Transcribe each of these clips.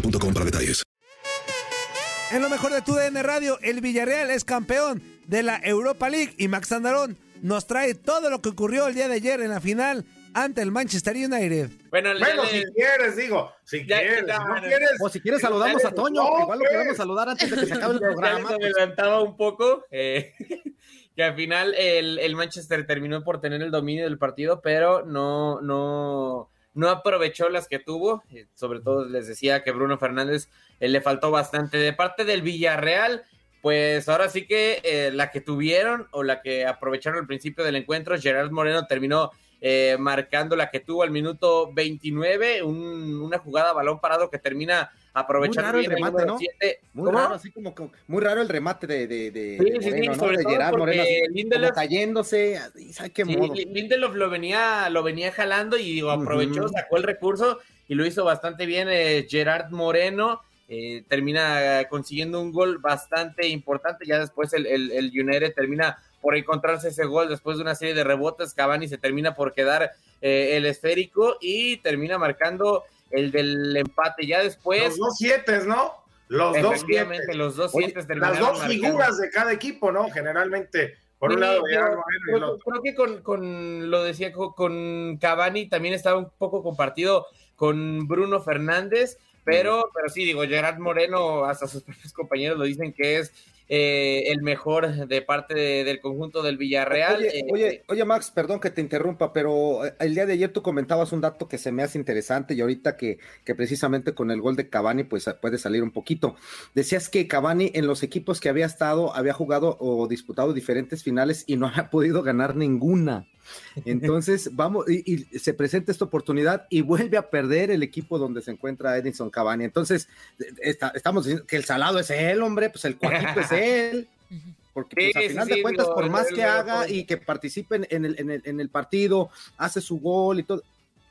boostmobile.com para detalles. En lo mejor de tu DN Radio, el Villarreal es campeón de la Europa League y Max Andarón nos trae todo lo que ocurrió el día de ayer en la final ante el Manchester United. Bueno, Bueno, si quieres, digo, si Ya, quieres, ya, si no ya. quieres. O si quieres saludamos a Toño, No, igual lo pues. podemos saludar antes de que se acabe el Ya- ya programa. se adelantaba un poco. eh, que al final el, el Manchester terminó por tener el dominio del partido, pero no, no, no aprovechó las que tuvo. eh, Sobre todo les decía que Bruno Fernández eh, le faltó bastante. De parte del Villarreal, pues ahora sí que eh, la que tuvieron o la que aprovecharon al principio del encuentro, Gerard Moreno terminó eh, marcando la que tuvo al minuto 29, un- una jugada balón parado que termina aprovechando raro el remate, ¿no? siete. Muy ¿Cómo? raro, así como, como- muy raro el remate de, de, de, Gerard Moreno, así Lindelof- cayéndose, así, ¿sabe qué modo? Lindelof lo venía, lo venía jalando y aprovechó, Ujú. sacó el recurso y lo hizo bastante bien eh, Gerard Moreno. eh, termina consiguiendo un gol bastante importante. Ya después el, el, el United termina por encontrarse ese gol después de una serie de rebotes. Cavani se termina por quedar eh, el esférico y termina marcando el del empate. Ya después, Los dos siete, ¿no? Los dos siete. los dos Oye, siete Las terminaron dos marcando. figuras de cada equipo, ¿no? Generalmente, por un lado, pero Gerard Moreno y el creo, otro. creo que con, con- lo decía co- con Cavani también estaba un poco compartido con Bruno Fernández, pero, pero sí, digo, Gerard Moreno, hasta sus propios compañeros lo dicen que es eh, el mejor de parte de- del conjunto del Villarreal. Oye, Eh, oye, oye, Max, perdón que te interrumpa, pero eh, el día de ayer tú comentabas un dato que se me hace interesante y ahorita que, que precisamente con el gol de Cavani pues puede salir un poquito. Decías que Cavani en los equipos que había estado había jugado o disputado diferentes finales y no había podido ganar ninguna. Entonces, vamos, y, y se presenta esta oportunidad y vuelve a perder el equipo donde se encuentra Edinson Cavani. Entonces, está- estamos diciendo que el salado es él, hombre, pues el cuajito es él. Porque pues, Sí, al final sí, de cuentas, por más que haga y que participen en el, en, el, en el partido, hace su gol y todo,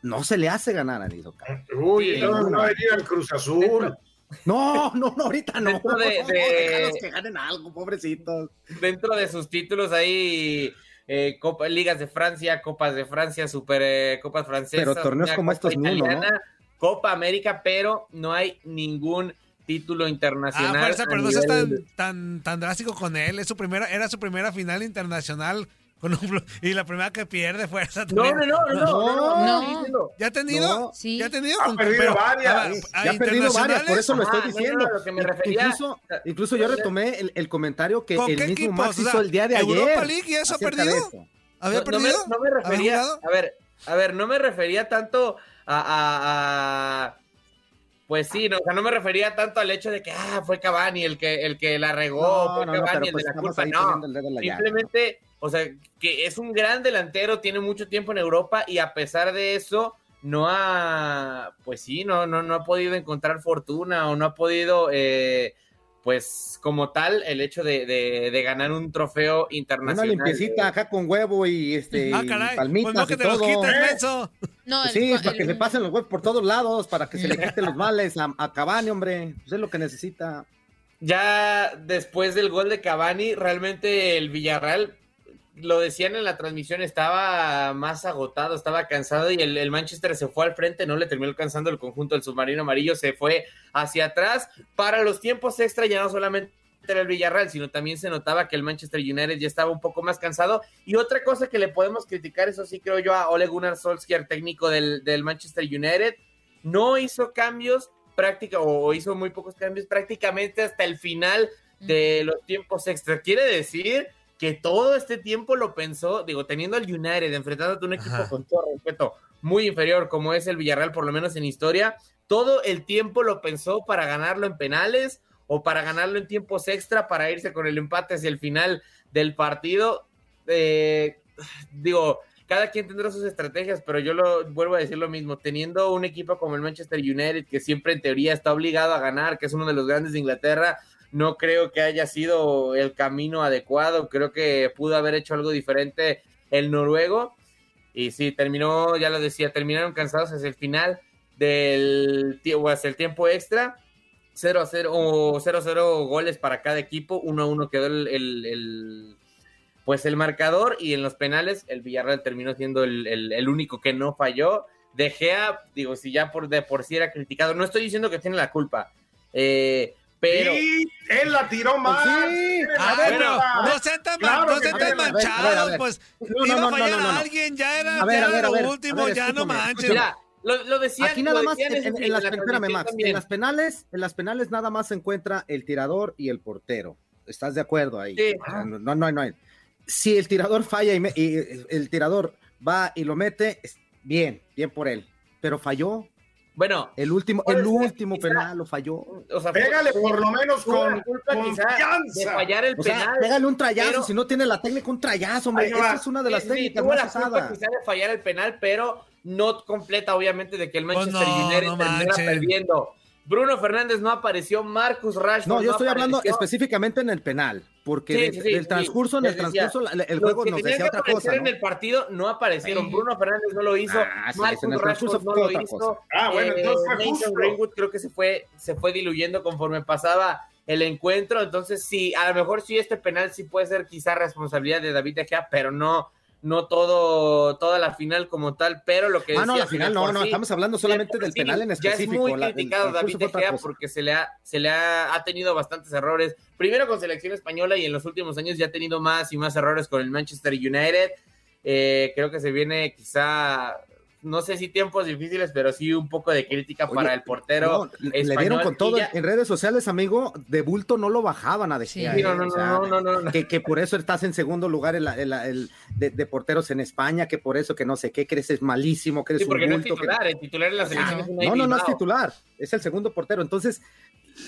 no se le hace ganar a Edinson Cavani. Uy, Sí, a venir al Cruz Azul. No, no, no, ahorita no. Dentro de- de- Déjalos que ganen algo, pobrecitos. dentro de sus títulos hay eh, Copa, Ligas de Francia, Copas de Francia, Super eh, Copas Francesas. Pero torneos una como Copa Copa América, pero no hay ningún título Ah, internacional. fuerza, a pero no seas tan, tan, tan drástico con él. Es su primera, era su primera final internacional y la primera que pierde fuerza. No, también. no, no, no, no, no, ¿Ya ha tenido? No. Sí. ¿Ya ha tenido? Ha perdido varias. a- a Ya ha perdido varias, por eso lo estoy Ajá, no, no, diciendo. incluso, incluso yo retomé el, el comentario que ¿Con el mismo? Max O sea, hizo el día de ayer. ¿Europa League y eso ha perdido? ¿Había no, no me, perdido? no me ¿Había refería, a ver, a ver, no me refería tanto a, a- a- Pues sí, no, o sea, no me refería tanto al hecho de que ah, fue Cavani el que, el que la regó, No, fue no, no, Cavani el pues de la estamos culpa, ahí no. Simplemente, o sea, que es un gran delantero, tiene mucho tiempo en Europa y a pesar de eso, no ha, pues sí, no, no, no ha podido encontrar fortuna o no ha podido, eh, pues como tal, el hecho de, de- de ganar un trofeo Una internacional. limpiecita acá con huevo y este Ah, y caray. palmitas Pues no que y te los todo. quites, menso. No, Pues el- sí, para el- que se pasen los huevos por todos lados, para que se le quiten los males a, a Cavani, hombre. Pues es lo que necesita. ya después del gol de Cavani, realmente el Villarreal, lo decían en la transmisión, estaba más agotado, estaba cansado y el, el Manchester se fue al frente, no le terminó alcanzando el conjunto del submarino amarillo, se fue hacia atrás. Para los tiempos extra ya no solamente era el Villarreal, sino también se notaba que el Manchester United ya estaba un poco más cansado. Y otra cosa que le podemos criticar, eso sí creo yo, a Ole Gunnar Solskjaer, técnico del, del Manchester United, no hizo cambios práctica o hizo muy pocos cambios prácticamente hasta el final de los tiempos extra. Quiere decir que todo este tiempo lo pensó, digo, teniendo al United, enfrentándote a un equipo Ajá. con todo respeto muy inferior como es el Villarreal, por lo menos en historia, todo el tiempo lo pensó para ganarlo en penales o para ganarlo en tiempos extra, para irse con el empate hacia el final del partido. Eh, digo, cada quien tendrá sus estrategias, pero yo lo vuelvo a decir lo mismo, teniendo un equipo como el Manchester United, que siempre en teoría está obligado a ganar, que es uno de los grandes de Inglaterra, no creo que haya sido el camino adecuado, creo que pudo haber hecho algo diferente el noruego, y sí, terminó, ya lo decía, terminaron cansados hacia el final del tiempo, hacia el tiempo extra, 0 a 0 o 0 a 0 goles para cada equipo, 1 a 1 quedó el, pues el marcador. Y en los penales el Villarreal terminó siendo el, único que no falló. De Gea, digo, si ya por de por sí era criticado, no estoy diciendo que tiene la culpa, eh, pero Sí, él la tiró mal. sí. A ver, pero no sean tan, Claro no sean tan manchados, ver. pues No, iba no, a no, fallar no, no, a no. alguien, ya era, A ver, ya a ver, era a ver, lo último, ver, ya no manches. mira, lo, lo decían, Aquí lo nada más, en, en- en las, la espérame también. en las penales, en las penales nada más se encuentra el tirador y el portero. ¿Estás de acuerdo ahí? Sí. O sea, no, no, no, no. Si el tirador falla y, me- y el tirador va y lo mete, bien, bien por él. Pero falló. Bueno, El último, el ser, último quizá. penal lo falló. o sea, Pégale fue- por lo menos con culpa de fallar el O sea, penal. pégale un trayazo, pero- si no tiene la técnica, un trayazo, hombre. Esa es una de las Sí, sí, técnicas tuvo más la culpa quizá de fallar el penal, pero no completa, obviamente, de que el Pues Manchester no, United no perdiendo. Bruno Fernández no apareció, Marcus Rashford No, yo estoy hablando apareció. específicamente en el penal, porque Sí, de- sí, sí, del sí. transcurso, en el transcurso, la- el juego que nos decía que otra cosa, ¿no? en el partido no aparecieron. Sí. Bruno Fernández no lo hizo. Ah, sí, Marcus en el transcurso Rashford no lo hizo. cosa. Ah, bueno, Eh, entonces fue Mason justo. Greenwood creo que se fue, se fue diluyendo conforme pasaba el encuentro. Entonces, sí, a lo mejor sí este penal sí puede ser quizá responsabilidad de David De Gea, pero no, no todo, toda la final como tal. Pero lo que Ah, no, la final no, no, sí- estamos hablando solamente del penal en Ya es específico. muy la- criticado David De Gea porque se le ha, se le ha, ha tenido bastantes errores. Primero con selección española y en los últimos años ya ha tenido más y más errores con el Manchester United. Eh, creo que se viene quizá, no sé si tiempos difíciles, pero sí un poco de crítica Oye, para el portero. No, le- le español dieron con todo ya- en redes sociales, amigo. De bulto no lo bajaban a De Sí. No, no, O no, sea, no, no, no, no. Que, que por eso estás en segundo lugar en la, en la- el- de, de porteros en España, que por eso que no sé qué, que eres malísimo, que eres Sí, porque un no es bulto. que- titular, el titular en la selección es No, no, no es titular, es el segundo portero. Entonces,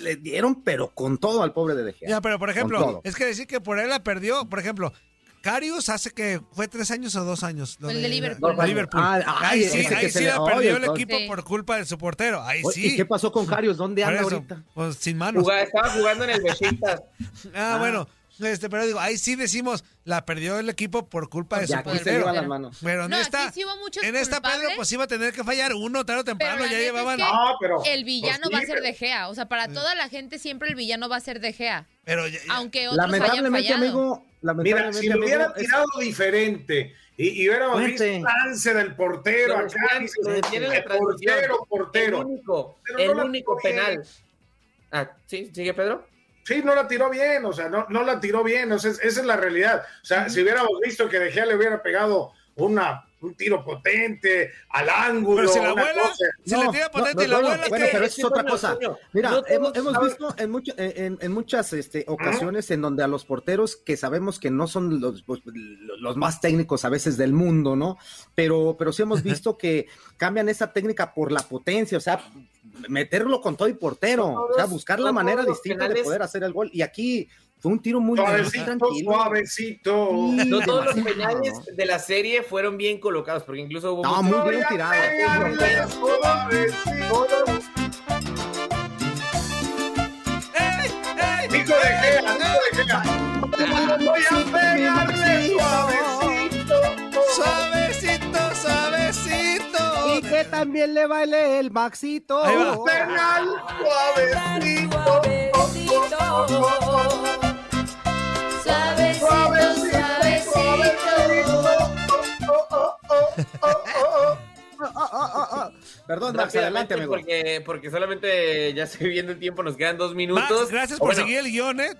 le dieron, pero con todo al pobre de De Gea. Ya, pero por ejemplo, es que decir que por él la perdió, por ejemplo, Carius hace que fue tres años o dos años. lo El de Liverpool. Liverpool. Ah, ahí sí, que ahí sí la oye, perdió el con- equipo Sí. por culpa de su portero. Ahí Oye, sí. ¿Y qué pasó con Carius? ¿Dónde anda eso, ahorita? pues sin manos. Jugaba- estaba jugando en el Besiktas. Ah, Ah. bueno. Este, pero digo, ahí sí decimos, la perdió el equipo por culpa de Ya su se portero. lleva las manos. Pero en No, esta, sí en esta Pedro, pues iba a tener que fallar uno tarde o temprano. Pero Ya es llevaban. que No, pero. El villano pues va a ser pero- De Gea. O sea, para toda la gente siempre el villano va a ser De Gea. Pero ya- ya- Aunque otros hayan Lamentablemente, fallado. amigo, Mira, lamentablemente, si lo amigo, hubiera es- tirado diferente y, y hubiéramos visto lance del portero Lo acá, decían en la "Eh, portero, portero. El único, Pero el no único penal. Ah, ¿sí? ¿Sigue Pedro? Sí, no la tiró bien, o sea, no, no la tiró bien, o sea, esa es la realidad. O sea, si hubiéramos visto que De Gea le hubiera pegado una un tiro potente al ángulo. Pero si la abuela, cosa. si le tira potente y la bueno, abuela, bueno, ¿qué? pero eso es otra cosa. Mira, hemos, hemos visto en, mucho- en, en muchas este, ocasiones en donde a los porteros que sabemos que no son los, los, los más técnicos a veces del mundo, ¿no? Pero, pero sí hemos visto que cambian esa técnica por la potencia, o sea, meterlo con todo y portero, o sea, buscar la manera distinta de poder hacer el gol. Y aquí fue un tiro muy, Suavecito, tranquilo. suavecito. Sí, No todos los penales de la serie fueron bien colocados, porque incluso hubo No, muchos- muy bien tirado. Nico de Gea, Nico de Gea. Voy a pegarle suavecito. Suavecito, suavecito. Y que también le baile el Maxito. Ahí va. Penal suavecito. Suavecito, Perdón, Max, adelante, amigo. porque, porque solamente ya estoy viendo el tiempo, nos quedan dos minutos. Max, gracias por Bueno, seguir el guion, ¿eh?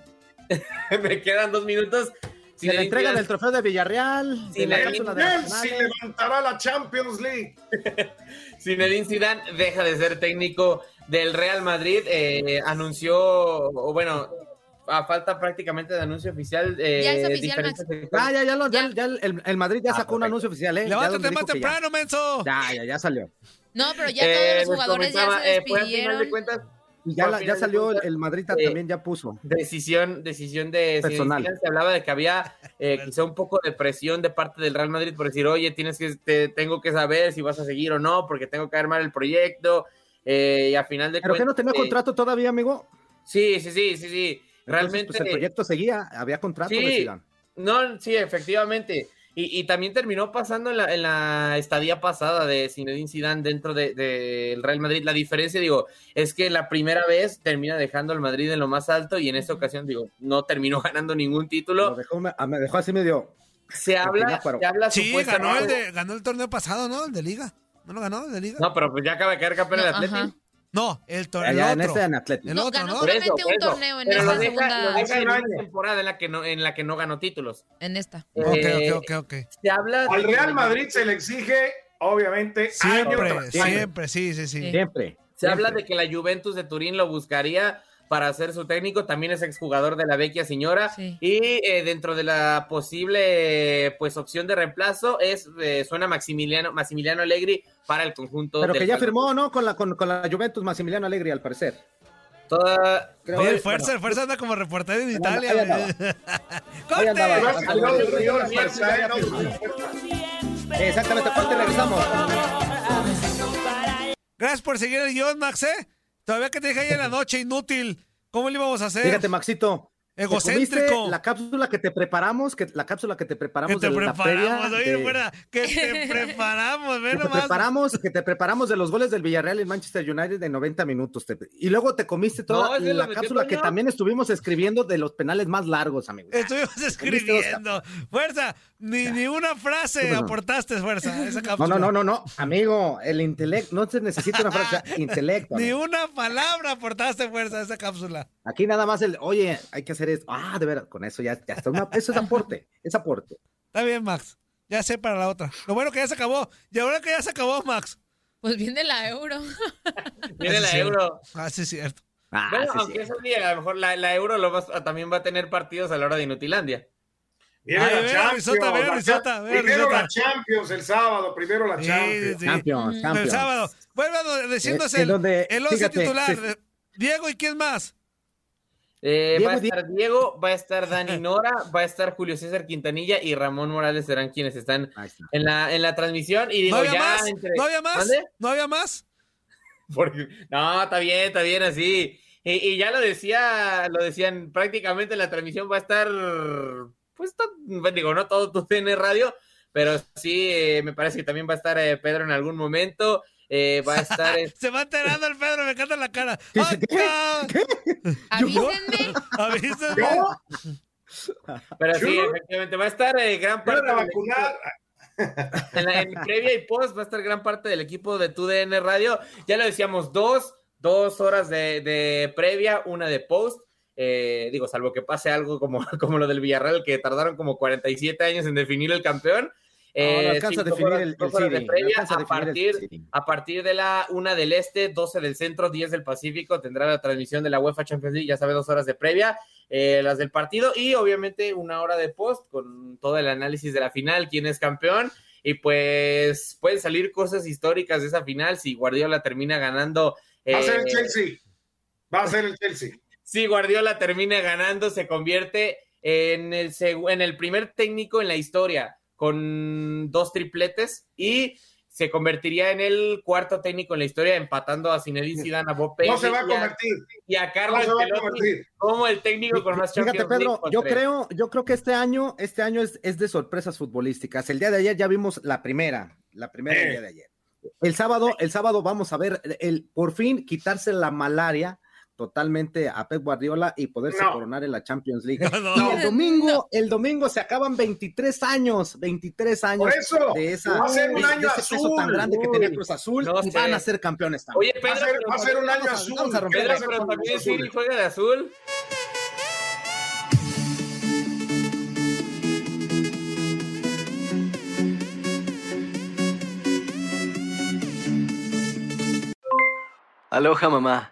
Me quedan dos minutos. Se le entregan el trofeo de Villarreal, cápsula de levantará la Champions League. Zinedine Zidane deja de ser técnico del Real Madrid. eh, anunció, o bueno, a falta prácticamente de anuncio oficial. eh, Ya es oficial, diferentes Max. sectores- Ah, ya, ya, lo- ya, Ya. ya el, el Madrid ya Ah, sacó un anuncio oficial, ¿eh? Levántate más temprano, menso. Ya, ya, ya salió. No, pero ya Eh, todos los les jugadores ya se eh, fue al final despidieron. de cuentas Y ya, la- ya salió el, el Madrid eh, también ya puso. decisión, decisión de Personal. Se hablaba de que había eh, quizá un poco de presión de parte del Real Madrid por decir, oye, tienes que, te, tengo que saber si vas a seguir o no, porque tengo que armar el proyecto. eh, y al final de ¿Pero que no tenía eh, contrato todavía, amigo? Sí, sí, sí, sí, sí. Entonces, Realmente. pues, el proyecto seguía, había contrato Sí. No, sí, efectivamente. Y, y también terminó pasando en la, en la estadía pasada de Zinedine Zidane dentro del de, del Real Madrid. La diferencia, digo, es que la primera vez termina dejando al Madrid en lo más alto y en esta ocasión, digo, no terminó ganando ningún Lo título. dejó, me, me dejó así medio. Se habla, se habla Sí, ganó el, supuestamente- de, ganó el torneo pasado, ¿no? El de Liga. ¿No lo ganó el de Liga? No, pero pues ya acaba de caer campeón el No, Atlético. No, el torneo. Allá el en otro. este en Atlético. El No, otro, ganó ¿no? Eso, solamente un eso. torneo en Pero esa lo deja, segunda, lo deja en una temporada en la que no, en la que no ganó títulos. en esta. Ok, Eh, ok, ok, ok. Se habla Al Real Madrid se le exige, obviamente, año Siempre, siempre, sí, sí, sí. Sí. Siempre. Se habla de que la Juventus de Turín lo buscaría para ser su técnico, también es exjugador de la Vecchia Señora Sí. y eh, dentro de la posible pues opción de reemplazo es eh, suena Maximiliano Maximiliano Allegri para el conjunto Pero del que ya firmó, ¿no? Con la, con, con la Juventus, Massimiliano Alegre, al parecer. Toda- Creo Oye, fuerza, fuerza anda como reportero en Italia. Exactamente, corte, regresamos. Gracias por seguir el guion, Max, ¿eh? Todavía que te dije ahí en la noche, inútil. ¿Cómo le íbamos a hacer? Fíjate, Maxito. Egocéntrico. comiste La cápsula que te preparamos, que, la cápsula que te Que preparamos te de la preparamos, oye, de- fuera, que te preparamos, ve que te preparamos, que te preparamos de los goles del Villarreal y Manchester United de 90 minutos. te- y luego te comiste No, toda la cápsula que también estuvimos escribiendo de los penales más largos, amigos. Estuvimos escribiendo. Fuerza, ni, ni una frase aportaste, fuerza, esa No, cápsula. no, no, no, no, amigo, el intelecto, no se necesita una frase, intelecto. Ni amigo. una palabra aportaste, fuerza, a esa cápsula. Aquí nada más el, oye, hay que hacer esto. Ah, de veras, con eso ya, ya está. una- eso es aporte, es aporte. Está bien, Max. Ya sé para la otra. Lo bueno que ya se acabó. Y ahora que ya se acabó, Max. Pues viene la euro. viene la. Euro. Ah, sí, es cierto. Ah, Bueno, sí, aunque sí. eso día, a lo mejor la, la Euro lo va- también va a tener partidos a la hora de Inutilandia. Viene Ay, la ve Champions. Risota, ve a la ve Primero Risota. la Champions el sábado, primero la Sí, Champions. sí. Champions, El Champions. sábado. Vuelve a diciéndose Eh, el, donde, el once fíjate, titular. se- Diego, ¿y quién más? Eh, Diego va a estar Diego, va a estar Dani Nora, va a estar Julio César Quintanilla y Ramón Morales serán quienes están en la, en la transmisión. Y digo, ¿No había ya más? entre- ¿No había más? ¿No había más? Porque- no, está bien, está bien así. Y, y ya lo decía, lo decían prácticamente la transmisión va a estar, pues to- digo, no todo tu TN Radio, pero sí, eh, me parece que también va a estar eh, Pedro en algún momento. Eh, va a estar. Se va enterando el Pedro, me encanta la cara. ¿qué? Avísenme. pero sí, efectivamente, va a estar eh, gran parte. Vacunar. en la en previa y post va a estar gran parte del equipo de TUDN Radio. Ya lo decíamos, dos, dos horas de, de previa, una de post. Eh, digo, salvo que pase algo como, como lo del Villarreal, que tardaron como 47 años en definir el campeón. Eh, no alcanza a definir el- el dos horas de City, no previa, alcanza a a, definir el partir, a partir de la una del este, 12 del centro, 10 del Pacífico, tendrá la transmisión de la UEFA Champions League, ya sabe, dos horas de previa, eh, las del partido y obviamente una hora de post con todo el análisis de la final, quién es campeón. Y pues pueden salir cosas históricas de esa final si Guardiola termina ganando. Va a ser el eh, Chelsea. Va a ser el Chelsea. si Guardiola termina ganando, se convierte en el, en el primer técnico en la historia con dos tripletes y se convertiría en el cuarto técnico en la historia, empatando a Zinedine Zidane, a Bob No se va a y a- convertir. y a Carlos No se va a Ancelotti convertir. como el técnico con más Fíjate, Champions Pedro, yo creo, yo creo que este año, este año es, es de sorpresas futbolísticas. El día de ayer ya vimos la primera, la primera Eh. día de ayer. El sábado, el sábado vamos a ver el por fin quitarse la malaria totalmente a Pep Guardiola y poderse No. coronar en la Champions League. No. Y el domingo, el domingo se acaban 23 años, 23 años Por eso, de esa va a ser un de- de año ese peso azul. tan grande que tenía Cruz Azul No y sé. van a ser campeones también. Oye, Va a Pedro, ser, va a ser un año vamos a- azul. vamos a romper ¿Qué va a Pedro, pero también Cruz Azul? Siri juega de azul. Aloha mamá,